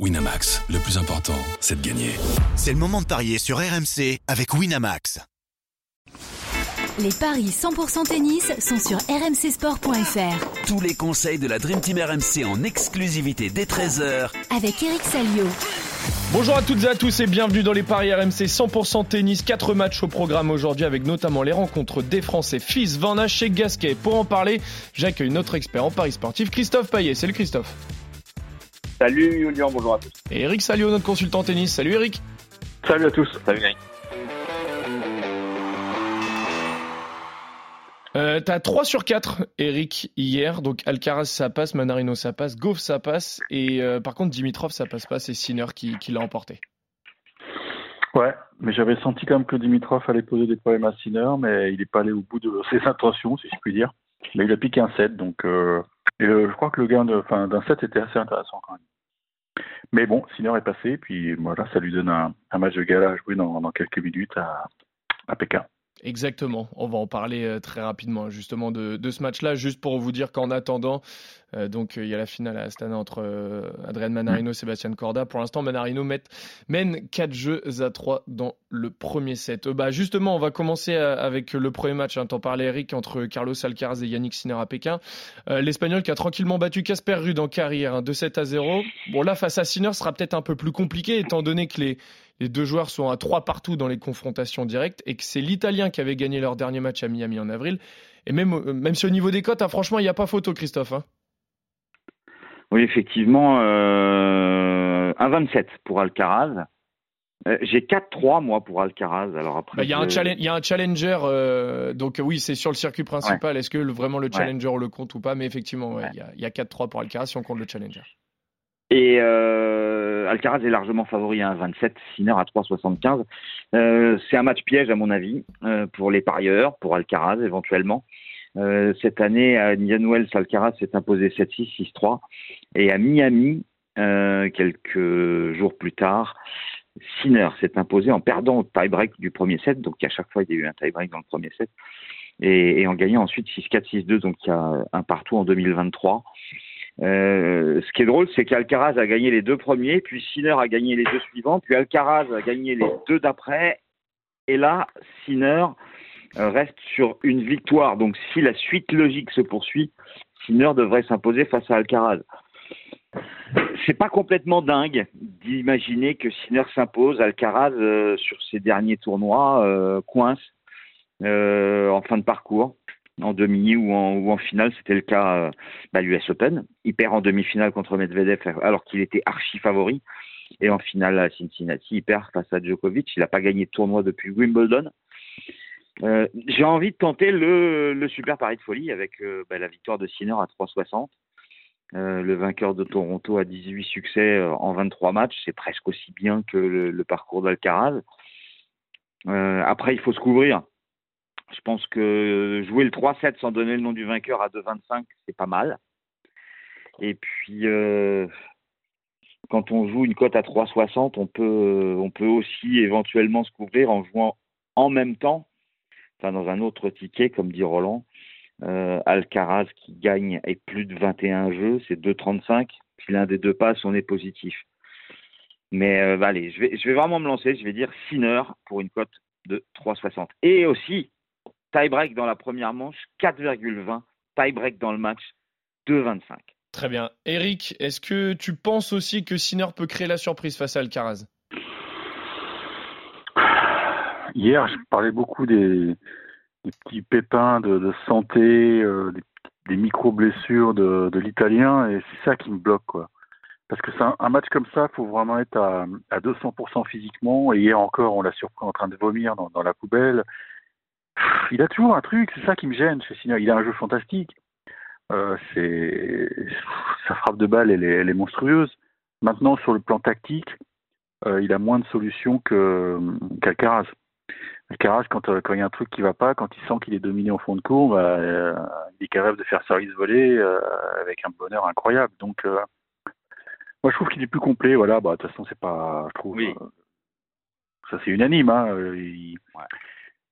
Winamax, le plus important, c'est de gagner. C'est le moment de parier sur RMC avec Winamax. Les paris 100% tennis sont sur rmcsport.fr. Tous les conseils de la Dream Team RMC en exclusivité dès 13h avec Eric Salio. Bonjour à toutes et à tous et bienvenue dans les paris RMC 100% tennis. Quatre matchs au programme aujourd'hui avec notamment les rencontres des Français Fils, Van Hache et Gasquet. Pour en parler, j'accueille notre expert en paris sportif Christophe Payet. Salut Christophe. Salut Julien, bonjour à tous. Et Eric Salio, notre consultant tennis. Salut Eric. Salut à tous. Salut Eric. Euh, T'as 3 sur 4, Eric, hier. Donc Alcaraz, ça passe, Manarino, ça passe, Goff, ça passe. Et euh, par contre, Dimitrov, ça passe pas. C'est Sinner qui, qui l'a emporté. Ouais, mais j'avais senti quand même que Dimitrov allait poser des problèmes à Sinner, mais il n'est pas allé au bout de ses intentions, si je puis dire. Mais il a piqué un set, donc euh, et je crois que le gain d'un set était assez intéressant quand même. Mais bon, Sinner est passé, puis voilà, ça lui donne un, match de gala à jouer dans, quelques minutes à Pékin. Exactement, on va en parler euh, très rapidement justement de, de ce match-là, juste pour vous dire qu'en attendant, euh, donc il y a la finale à Astana entre euh, Adrien Manarino et Sébastien Corda. Pour l'instant, Manarino mène 4 jeux à 3 dans le premier set. bah, justement, on va commencer avec le premier match, hein, t'en parlais Eric, entre Carlos Alcaraz et Yannick Sinner à Pékin. L'Espagnol qui a tranquillement battu Casper Ruud en carrière, hein, 2-7 à 0. Bon là, face à Sinner, sera peut-être un peu plus compliqué étant donné que les les deux joueurs sont à trois partout dans les confrontations directes et que c'est l'Italien qui avait gagné leur dernier match à Miami en avril. Et même, euh, même si au niveau des cotes, hein, franchement, il n'y a pas photo, Christophe. Hein. Oui, effectivement, euh, 1,27 pour Alcaraz. Euh, j'ai 4-3 moi pour Alcaraz. Alors après, bah, il y, a un y a un challenger, euh, donc oui, c'est sur le circuit principal. Est-ce que vraiment le challenger on le compte ou pas? Mais effectivement, il ouais, y a, a 4-3 pour Alcaraz si on compte le challenger. Et euh, Alcaraz est largement favori à 27, Sinner à 3,75. Euh, c'est un match piège à mon avis euh, pour les parieurs, pour Alcaraz éventuellement. Euh, cette année, à Indian Wells, Alcaraz s'est imposé 7-6, 6-3. Et à Miami, euh, quelques jours plus tard, Sinner s'est imposé en perdant au tie-break du premier set. Donc à chaque fois, il y a eu un tie-break dans le premier set. Et, et en gagnant ensuite 6-4, 6-2. Donc il y a un partout en 2023. Euh, ce qui est drôle, c'est qu'Alcaraz a gagné les deux premiers, puis Sinner a gagné les deux suivants, puis Alcaraz a gagné les deux d'après, et là, Sinner euh, reste sur une victoire. Donc, si la suite logique se poursuit, Sinner devrait s'imposer face à Alcaraz. C'est pas complètement dingue d'imaginer que Sinner s'impose, Alcaraz euh, sur ses derniers tournois coince en fin de parcours en demi ou en, ou en finale. C'était le cas euh, bah, l'US Open. Il perd en demi-finale contre Medvedev alors qu'il était archi favori. Et en finale à Cincinnati, il perd face à Djokovic. Il n'a pas gagné de tournoi depuis Wimbledon. Euh, J'ai envie de tenter le, super pari de folie avec euh, bah, la victoire de Sinner à 3,60. Euh, le vainqueur de Toronto a 18 succès en 23 matchs. C'est presque aussi bien que le, le parcours d'Alcaraz. Après, il faut se couvrir. Je pense que jouer le 3-7 sans donner le nom du vainqueur à 2-25, c'est pas mal. Et puis, euh, quand on joue une cote à 3,60, on peut, on peut aussi éventuellement se couvrir en jouant en même temps, enfin dans un autre ticket, comme dit Roland, euh, Alcaraz qui gagne et plus de 21 jeux, c'est 2,35. Si l'un des deux passe, on est positif. Mais euh, allez, je vais, je vais vraiment me lancer. Je vais dire Sinner pour une cote de 3,60. Et aussi, tie-break dans la première manche, 4,20. Tie-break dans le match, 2,25. Très bien. Eric, est-ce que tu penses aussi que Sinner peut créer la surprise face à Alcaraz? Hier, je parlais beaucoup des, des petits pépins de, de santé, euh, des, des micro-blessures de, de l'italien, et c'est ça qui me bloque. quoi. Parce que c'est un, un, match comme ça, il faut vraiment être à, à 200% physiquement, et hier encore, on l'a surpris en train de vomir dans, dans la poubelle il a toujours un truc, c'est ça qui me gêne chez Sinner. Il a un jeu fantastique. Euh, c'est sa frappe de balle, elle est, elle est, monstrueuse. Maintenant, sur le plan tactique, euh, il a moins de solutions que qu'Alcaraz. Alcaraz, quand, euh, quand il y a un truc qui va pas, quand il sent qu'il est dominé au fond de cours, bah, euh, il est capable de faire service volé avec un bonheur incroyable. Donc, moi, je trouve qu'il est plus complet. Voilà, bah, de toute façon, c'est pas, je trouve, Oui. ça c'est unanime. Hein, il- Ouais.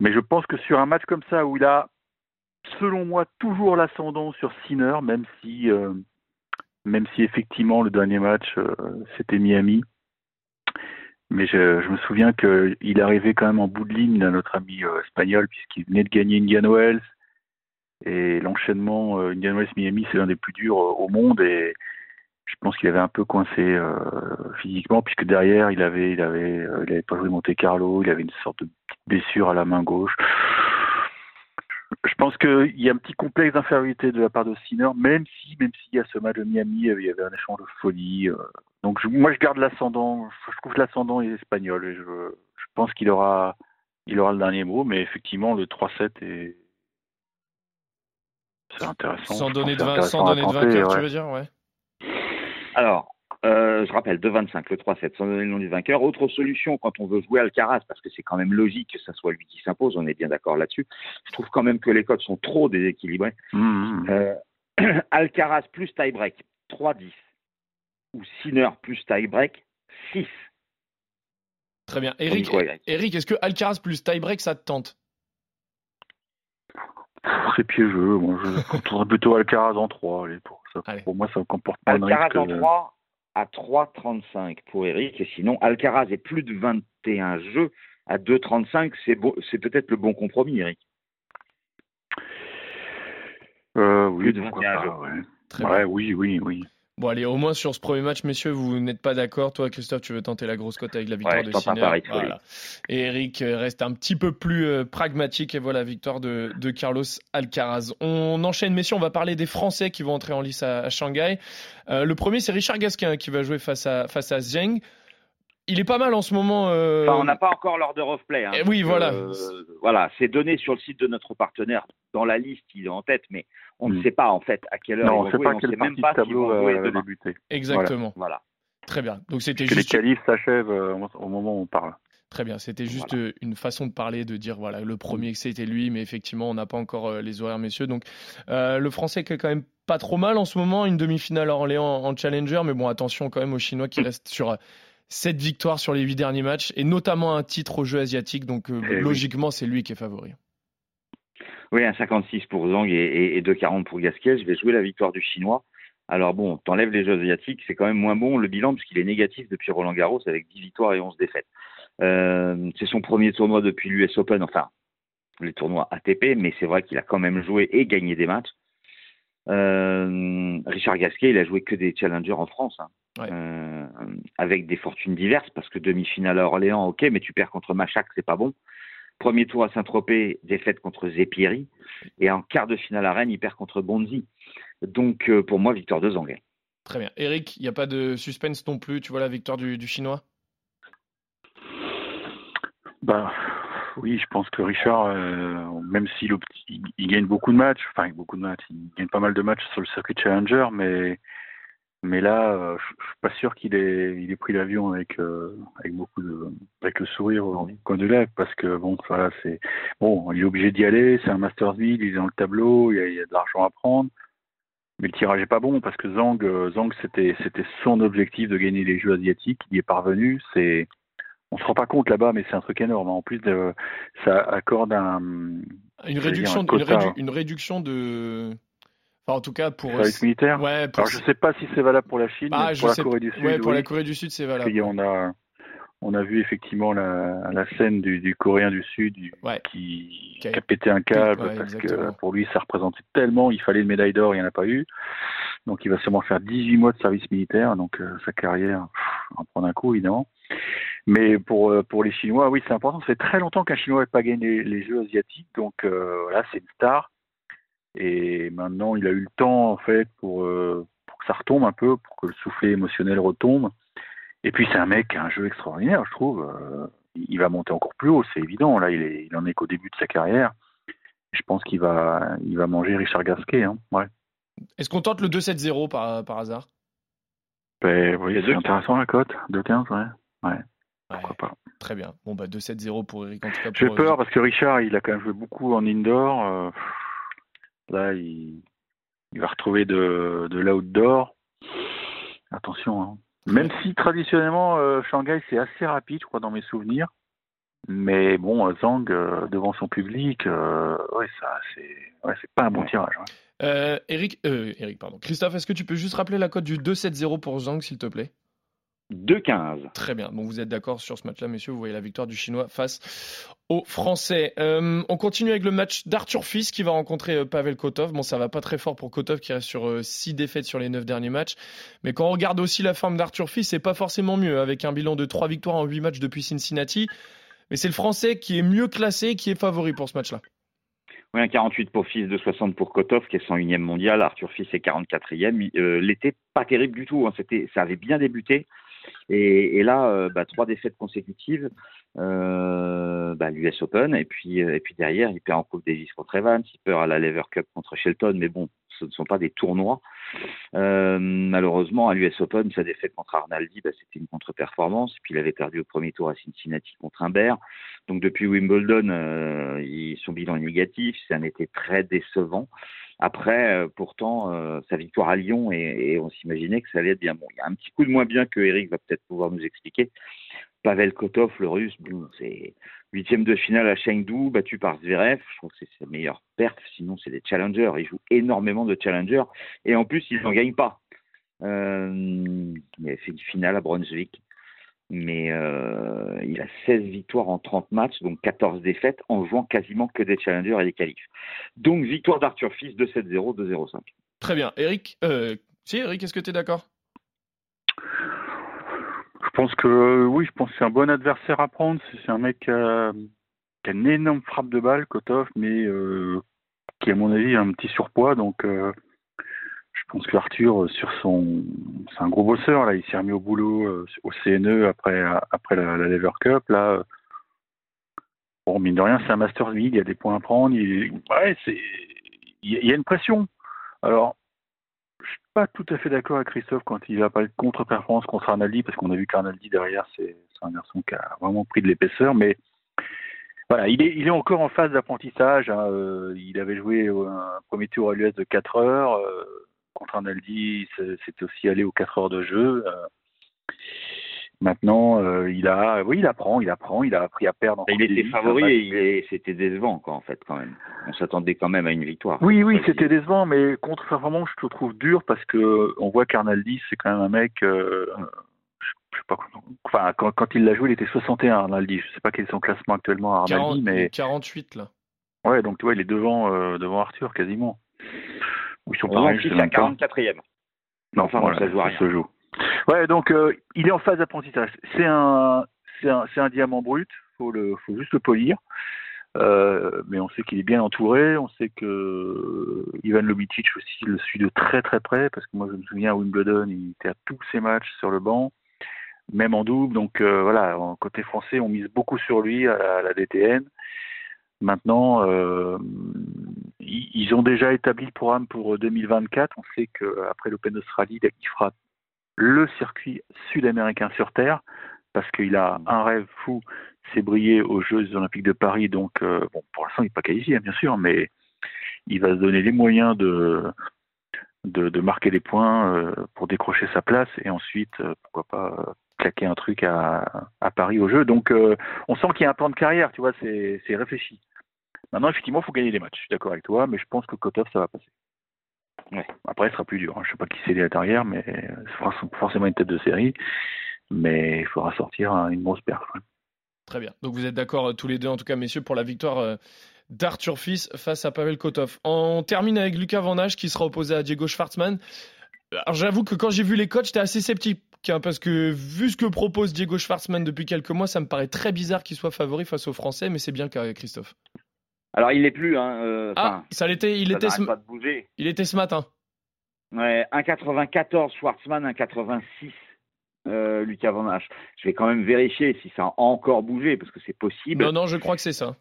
Mais je pense que sur un match comme ça où il a, selon moi, toujours l'ascendant sur Sinner, même si euh, même si effectivement le dernier match euh, c'était Miami. Mais je, me souviens qu'il arrivait quand même en bout de ligne à notre ami euh, espagnol puisqu'il venait de gagner Indian Wells et l'enchaînement Indian Wells Miami c'est l'un des plus durs au monde et je pense qu'il avait un peu coincé euh, physiquement puisque derrière il avait il avait euh, il avait pas joué Monte Carlo, il avait une sorte de petite blessure à la main gauche. Je pense qu'il y a un petit complexe d'infériorité de la part de Sinner, même si même s'il y a ce match de Miami, il y avait un échange de folie. euh. Donc je- moi je garde l'ascendant, je trouve que l'ascendant est espagnol et je, je pense qu'il aura il aura le dernier mot, mais effectivement le 3-7 est c'est intéressant. Sans donner de, que vain- c'est sans intéressant donner de vainqueur, tu ouais. veux dire ouais. Alors, euh, je rappelle, 2-25, le 3-7, sans donner le nom du vainqueur. Autre solution quand on veut jouer Alcaraz, parce que c'est quand même logique que ça soit lui qui s'impose, on est bien d'accord là-dessus. Je trouve quand même que les codes sont trop déséquilibrés. Mmh. Euh, Alcaraz plus tie-break, 3-10. Ou Sinner plus tie-break, 6. Très bien. Eric Eric est-ce que Alcaraz plus tie-break, ça te tente? C'est piégeux. Moi, je tournerais plutôt Alcaraz en 3. Allez, pour, ça, Allez. pour moi, ça ne comporte pas de Alcaraz risque. en euh, 3 à 3,35 pour Eric. Et sinon, Alcaraz est plus de 21 jeux à 2,35. C'est beau- c'est peut-être le bon compromis, Eric. Euh, oui, Plus de pourquoi 21 pas, jeux. ouais. Très Ouais, bien. oui, oui, oui. Bon, allez, au moins sur ce premier match, messieurs, vous n'êtes pas d'accord. Toi, Christophe, tu veux tenter la grosse cote avec la victoire Ouais, de Sinner. Voilà. Et Eric euh, reste un petit peu plus euh, pragmatique. Et voilà, victoire de, de Carlos Alcaraz. On enchaîne, messieurs. On va parler des Français qui vont entrer en lice à, à Shanghai. Euh, le premier, c'est Richard Gasquin qui va jouer face à, face à Zheng. Il est pas mal en ce moment. euh, Enfin, on n'a pas encore l'order of play. Hein, Eh oui, voilà. euh, voilà, c'est donné sur le site de notre partenaire. Dans la liste, il est en tête, mais on ne Mm. sait pas en fait à quelle heure Non, on ne sait pas on sait même pas tableau jouer va, débuter. Exactement. Voilà. Très bien. Donc c'était Que les juste. qualifs s'achèvent euh, au moment où on parle. Très bien, c'était juste Voilà. une façon de parler, de dire voilà le premier que c'était lui, mais effectivement on n'a pas encore euh, les horaires messieurs. Donc euh, le français qui est quand même pas trop mal en ce moment, une demi-finale à Orléans en challenger, mais bon attention quand même aux Chinois qui restent sur euh, sept victoires sur les huit derniers matchs et notamment un titre au jeu asiatique, donc euh, Eh oui. logiquement c'est lui qui est favori. Oui, un 56 pour Zhang et, et, et 2,40 pour Gasquet. Je vais jouer la victoire du Chinois. Alors bon, t'enlèves les Jeux asiatiques, c'est quand même moins bon le bilan puisqu'il est négatif depuis Roland Garros avec 10 victoires et 11 défaites. Euh, c'est son premier tournoi depuis l'US Open, enfin les tournois ATP, mais c'est vrai qu'il a quand même joué et gagné des matchs. Euh, Richard Gasquet, il a joué que des challengers en France, hein. Ouais. Euh, avec des fortunes diverses, parce que demi-finale à Orléans, ok, mais tu perds contre Machac, c'est pas bon. Premier tour à Saint-Tropez, défaite contre Zepieri. Et en quart de finale à Rennes, il perd contre Bonzi. Donc, euh, pour moi, victoire de Zang. Très bien. Eric, il n'y a pas de suspense non plus, tu vois la victoire du, du Chinois? Bah, oui, je pense que Richard, euh, même s'il il gagne beaucoup de matchs, enfin beaucoup de matchs, il gagne pas mal de matchs sur le circuit Challenger, mais mais là, euh, je je suis pas sûr qu'il ait il ait pris l'avion avec euh, avec beaucoup de avec le sourire au coin de lèvres, parce que bon, voilà, c'est bon, il est obligé d'y aller, c'est un Masters League, il est dans le tableau, il y a, il y a de l'argent à prendre. Mais le tirage est pas bon parce que Zhang, euh, Zhang c'était c'était son objectif de gagner les Jeux asiatiques. Il y est parvenu. C'est on se rend pas compte là-bas, mais c'est un truc énorme. En plus, de, ça accorde un Une réduction, un une, quota, rédu- hein. une réduction de. Enfin, en tout cas pour. service militaire. Ouais, pour. Alors je sais pas si c'est valable pour la Chine, Ah, mais pour la sais- Corée du Sud. ouais, pour oui. la Corée du Sud, c'est valable. On a on a vu effectivement la, la scène du, du Coréen du Sud du- Ouais. qui, Qui a- pété un câble Ouais, parce exactement. que pour lui ça représentait tellement, il fallait une médaille d'or, il n'y en a pas eu. Donc il va sûrement faire 18 mois de service militaire, donc euh, sa carrière pff, en prendre un coup évidemment. Mais pour euh, pour les Chinois, oui c'est important. Ça fait très longtemps qu'un Chinois n'a pas gagné les, les Jeux asiatiques, donc euh, voilà c'est une star. Et maintenant il a eu le temps en fait pour, euh, pour que ça retombe un peu, pour que le soufflet émotionnel retombe. Et puis c'est un mec qui a un jeu extraordinaire, je trouve. Euh, il va monter encore plus haut, c'est évident. Là, il, est, il en est qu'au début de sa carrière. Je pense qu'il va, il va manger Richard Gasquet. Hein. Ouais. Est-ce qu'on tente le 2-7-0 par, par hasard? Ben, oui, c'est intéressant la cote, 2-15, ouais. Ouais, Pourquoi pas. Très bien. Bon, bah 2-7-0 pour Eric. J'ai pour- peur parce que Richard, il a quand même joué beaucoup en indoor. Là, il, il va retrouver de, de l'outdoor. Attention. Hein. Même si traditionnellement, euh, Shanghai, c'est assez rapide, je crois, dans mes souvenirs. Mais bon, euh, Zhang, euh, devant son public, euh, ouais, ça, c'est ouais, pas un bon tirage. ouais. Euh, Eric, euh, Eric, pardon. Christophe, est-ce que tu peux juste rappeler la cote du 2-7-0 pour Zhang, s'il te plaît? 2-15. Très bien. Bon, vous êtes d'accord sur ce match-là, messieurs? Vous voyez la victoire du Chinois face aux Français. Euh, on continue avec le match d'Arthur Fils qui va rencontrer euh, Pavel Kotov. Bon, ça va pas très fort pour Kotov qui reste sur 6 euh, défaites sur les 9 derniers matchs. Mais quand on regarde aussi la forme d'Arthur Fils, c'est pas forcément mieux avec un bilan de 3 victoires en 8 matchs depuis Cincinnati. Mais c'est le Français qui est mieux classé, qui est favori pour ce match-là. Oui, un 48 pour Fils, de 60 pour Kotov, qui est 101e mondial. Arthur Fils est 44e. Euh, L'été, pas terrible du tout. Hein. C'était, ça avait bien débuté. Et, là, euh, bah, trois défaites consécutives, euh, bah, l'US Open, et puis, et puis derrière, il perd en Coupe Davis contre Evans, il perd à la Lever Cup contre Shelton, mais bon, ce ne sont pas des tournois. Euh, malheureusement, à l'US Open, sa défaite contre Arnaldi, bah, c'était une contre-performance. Puis il avait perdu au premier tour à Cincinnati contre Humbert. Donc depuis Wimbledon, euh, son bilan est négatif. C'est un été très décevant. Après, euh, pourtant, euh, sa victoire à Lyon, et, on s'imaginait que ça allait être bien. Bon, il y a un petit coup de moins bien que Eric va peut-être pouvoir nous expliquer. Pavel Kotov, le russe, bon, c'est huitième de finale à Chengdu, battu par Zverev. Je trouve que c'est sa meilleure perte. Sinon, c'est des challengers. Il joue énormément de challengers. Et en plus, il n'en gagne pas. Il a fait une finale à Brunswick. Mais euh, il a 16 victoires en 30 matchs, donc 14 défaites, en jouant quasiment que des challengers et des qualifs. Donc, victoire d'Arthur Fils, 2-7-0, 2-0-5. Très bien. Eric, euh, si, Eric, est-ce que tu es d'accord? Je pense que oui, je pense que c'est un bon adversaire à prendre. C'est un mec qui a, qui a, une énorme frappe de balle, Kotov, mais euh, qui, à mon avis, a un petit surpoids. Donc, euh, je pense que Arthur, sur son, c'est un gros bosseur là. Il s'est remis au boulot euh, au CNE après après la, Lever Cup là. Bon, mine de rien, c'est un Masters League. Il y a des points à prendre. Il, ouais, c'est, il y a une pression. Alors, je suis pas tout à fait d'accord avec Christophe quand il a parlé de contre-performance contre Arnaldi, parce qu'on a vu qu'Arnaldi derrière, c'est un garçon qui a vraiment pris de l'épaisseur, mais voilà, il est, il est encore en phase d'apprentissage. Hein. Euh, il avait joué un premier tour à l'US de 4 heures. Contre Arnaldi, c'était aussi allé aux 4 heures de jeu. Euh, Maintenant, euh, il a, oui, il apprend, il apprend, il a appris à perdre. il était favori et c'était décevant, quoi, en fait, quand même. On s'attendait quand même à une victoire. Oui, oui, c'était décevant, mais contre je te trouve dur parce que on voit qu'Arnaldi, c'est quand même un mec. Euh, je sais pas, enfin, quand, quand il l'a joué, il était 61, Arnaldi. Je sais pas quel est son classement actuellement, Arnaldi, 40, mais 48 là. Ouais, donc tu vois, il est devant, euh, devant Arthur quasiment. Ils sont pareils. C'est la 44e. Non, enfin, voilà, ça rien. Se joue. Ouais, donc euh, il est en phase d'apprentissage. C'est un, c'est un, un, diamant brut. Faut le, faut juste le polir. Euh, mais on sait qu'il est bien entouré. On sait que Ivan Lobicic aussi le suit de très très près parce que moi je me souviens à Wimbledon, il était à tous ses matchs sur le banc, même en double. Donc euh, voilà, en côté français, on mise beaucoup sur lui à la, à la DTN. Maintenant, euh, ils ont déjà établi le programme pour 2024. On sait qu'après l'Open d'Australie, il fera le circuit sud-américain sur Terre, parce qu'il a un rêve fou, c'est briller aux Jeux Olympiques de Paris. Donc, euh, bon, pour l'instant, il n'est pas qualifié, bien sûr, mais il va se donner les moyens de, de, marquer des points euh, pour décrocher sa place et ensuite, euh, pourquoi pas, claquer un truc à, à Paris aux Jeux. Donc, euh, on sent qu'il y a un plan de carrière, tu vois, c'est réfléchi. Maintenant, effectivement, il faut gagner des matchs. Je suis d'accord avec toi, mais je pense que Kotov, ça va passer. Après, ce sera plus dur. Hein. Je ne sais pas qui c'est derrière, mais ce sera forcément une tête de série. Mais il faudra sortir une grosse. Ouais. Très bien. Donc vous êtes d'accord tous les deux, en tout cas, messieurs, pour la victoire euh, d'Arthur Fils face à Pavel Kotov. On termine avec Lucas Van Hache qui sera opposé à Diego Schwartzmann. Alors j'avoue que quand j'ai vu les coachs, j'étais assez sceptique. Hein, parce que vu ce que propose Diego Schwartzmann depuis quelques mois, ça me paraît très bizarre qu'il soit favori face aux Français, mais c'est bien le Christophe. Alors il l'est plus. Hein, euh, ah, ça l'était. Il ça était. Ce... Pas de bouger. Il était ce matin. Ouais, 1,94 Schwartzmann, 1,86 euh, Lucas Van Hache. Je vais quand même vérifier si ça a encore bougé parce que c'est possible. Non, non, je crois que c'est ça.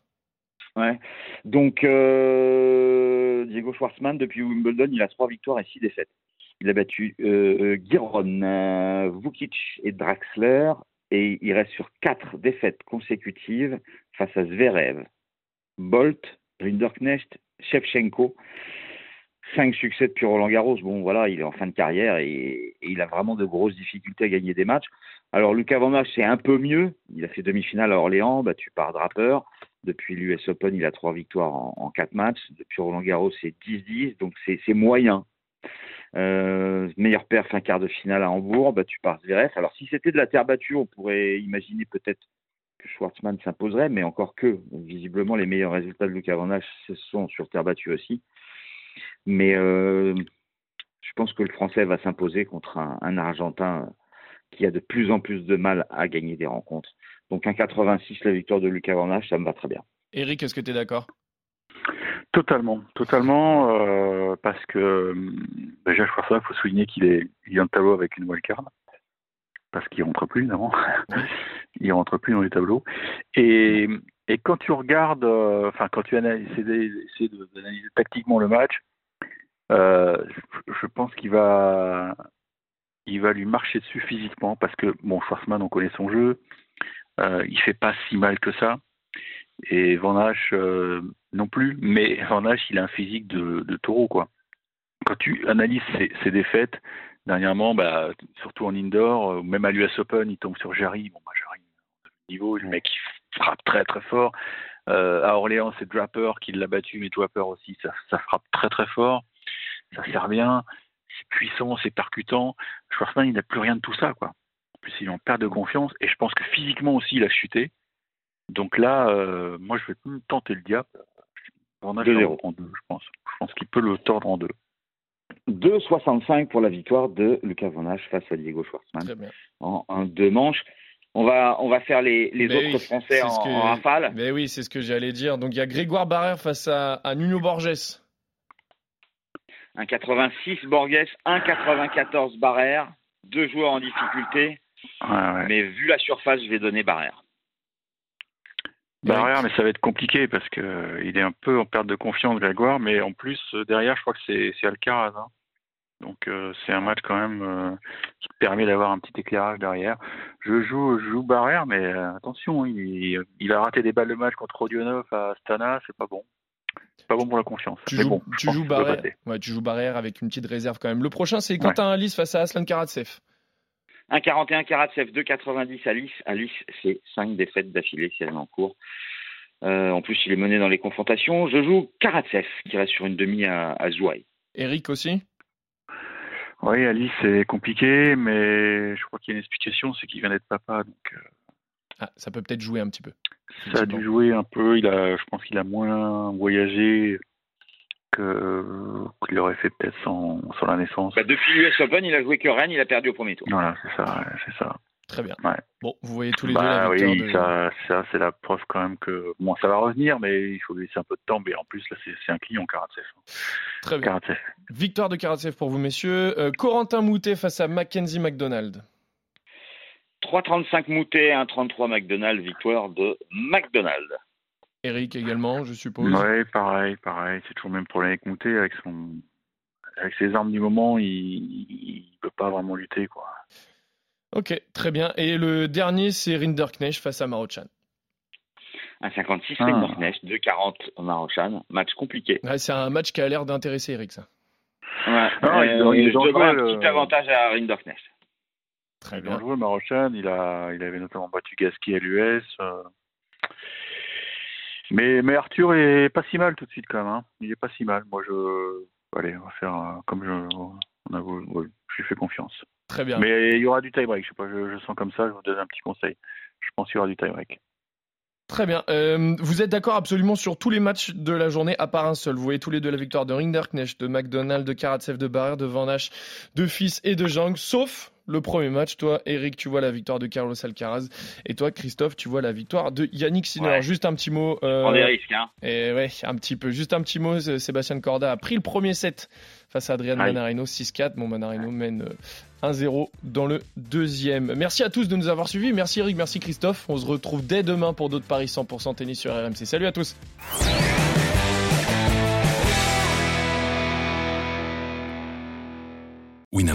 Ouais. Donc euh, Diego Schwartzmann depuis Wimbledon, il a trois victoires et six défaites. Il a battu euh, Giron, Vukic et Draxler et il reste sur quatre défaites consécutives face à Zverev, Bolt, Rinderknecht, Shevchenko. Cinq succès depuis Roland Garros. Bon, voilà, il est en fin de carrière et, il a vraiment de grosses difficultés à gagner des matchs. Alors, Lucas Van c'est un peu mieux. Il a fait demi-finale à Orléans, battu par Draper. Depuis l'US Open, il a trois victoires en, quatre matchs. Depuis Roland Garros, c'est 10-10, donc c'est moyen. Euh, meilleur perf, un quart de finale à Hambourg, battu par Zverev. Alors si c'était de la terre battue, on pourrait imaginer peut-être que Schwartzmann s'imposerait, mais encore que, visiblement, les meilleurs résultats de Lucas Van ce sont sur terre battue aussi. Mais euh, je pense que le Français va s'imposer contre un, un Argentin qui a de plus en plus de mal à gagner des rencontres. Donc un 86, la victoire de Lucas Van ça me va très bien. Eric, est-ce que tu es d'accord? Totalement, totalement, euh, parce que déjà, je crois ça, il faut souligner qu'il est, il vient de tableau avec une wildcard, parce qu'il rentre plus, évidemment. il rentre plus dans les tableaux. Et, quand tu regardes, euh, enfin, quand tu essaies d'analyser tactiquement le match, euh, je, pense qu'il va, il va lui marcher dessus physiquement, parce que, bon, Schwarzman, on connaît son jeu, euh, il fait pas si mal que ça. Et Van Hache euh, non plus, mais Van Hache, il a un physique de, taureau, quoi. Quand tu analyses ses, défaites, dernièrement, bah, surtout en indoor, même à l'US Open, il tombe sur Jarry. Bah, niveau, le mec, il frappe très très fort. Euh, à Orléans, c'est Draper qui l'a battu, mais Draper aussi, ça, ça frappe très très fort. Ça sert bien, c'est puissant, c'est percutant. Schwarzman, il n'a plus rien de tout ça, quoi. En plus, il en perte de confiance, et je pense que physiquement aussi, il a chuté. Donc là, euh, moi, je vais tenter le diable. Van Hache 2-0. en deux, je pense. Je pense qu'il peut le tordre en deux. 2,65 pour la victoire de Lucas Van Hache face à Diego Schwartzmann en, en deux manches. On va, on va faire les, autres oui, Français en, ce que- en rafale. Mais oui, c'est ce que j'allais dire. Donc il y a Grégoire Barrère face à, à Nuno Borges. Un 86 Borges, un 94 Barrère, deux joueurs en difficulté. Ouais, ouais. Mais vu la surface, je vais donner Barrère. Barrière, mais ça va être compliqué parce que euh, il est un peu en perte de confiance, Grégoire. Mais en plus, euh, derrière, je crois que c'est c'est Alcaraz. hein. Donc euh, c'est un match quand même euh, qui permet d'avoir un petit éclairage derrière. Je joue, je joue Barrière, mais euh, attention, il, il a raté des balles de match contre Rodionov à Astana, c'est pas bon. C'est pas bon pour la confiance. Tu mais joues, bon, tu passer. Ouais, tu joues Barrère avec une petite réserve quand même. Le prochain, c'est Quentin Alice face à Aslan Karatsev. Un 41 Karatsev, 2,90 Alice. Alice, c'est cinq défaites d'affilée si elle est en cours. Euh, en plus, il est mené dans les confrontations. Je joue Karatsev, qui reste sur une demi à, à Zouaï. Eric aussi? Oui, Alice, c'est compliqué, mais je crois qu'il y a une explication, c'est qu'il vient d'être papa, donc euh, ah, Ça peut peut-être jouer un petit peu. Ça a dû jouer un peu. Il a, je pense qu'il a moins voyagé que qu'il aurait fait peut-être sans, sans la naissance. Bah, depuis l'US Open, il a joué que Rennes, il a perdu au premier tour. Voilà, c'est ça, c'est ça. Très bien. Ouais. Bon, vous voyez tous les deux Bah la victoire oui, de... ça, ça c'est la preuve quand même que bon, ça va revenir, mais il faut lui laisser un peu de temps. Mais en plus là, c'est un client Karatsev. Très bien. Karatsev. Victoire de Karatsev pour vous, messieurs. Euh, Corentin Moutet face à Mackenzie McDonald. 3,35 Moutet, 1,33 McDonald, victoire de McDonald. Eric également, je suppose. Ouais, pareil, pareil. C'est toujours le même problème avec Moutet, avec son, avec ses armes du moment, il, il peut pas vraiment lutter quoi. Ok, très bien. Et le dernier, c'est Rinderknecht face à Marochan. 1,56 Ah. Rinderknecht, 2,40 Marochan. Match compliqué. Ouais, c'est un match qui a l'air d'intéresser Eric, ça. Ouais. Ah, il il dangereux, donnerai un le- petit avantage à Rinderknecht. Très Il bien. dangereux, Marochan. Il a, il avait notamment battu Gasquet à l'US. euh. Mais, mais Arthur est pas si mal tout de suite quand même. hein. Il est pas si mal. Moi, je, allez, on va faire euh, comme je, on a, ouais, lui fais confiance. Très bien. Mais il y aura du tie-break. Je sais pas, je, je sens comme ça. Je vous donne un petit conseil. Je pense qu'il y aura du tie-break. Très bien. Euh, vous êtes d'accord absolument sur tous les matchs de la journée, à part un seul. Vous voyez tous les deux la victoire de Rinderknecht, de McDonald, de Karatsev, de Barrère, de Van Hache, de Fils et de Jang, sauf le premier match. Toi, Eric, tu vois la victoire de Carlos Alcaraz. Et toi, Christophe, tu vois la victoire de Yannick Sinner. Ouais. Juste un petit mot. euh, des risques, hein. Et ouais, un petit peu. Juste un petit mot. euh, Sébastien Corda a pris le premier set face à Adrian. Manarino 6-4. Bon, Manarino mène euh, 1-0 dans le deuxième. Merci à tous de nous avoir suivis. Merci Eric, merci Christophe. On se retrouve dès demain pour d'autres paris 100% tennis sur RMC. Salut à tous.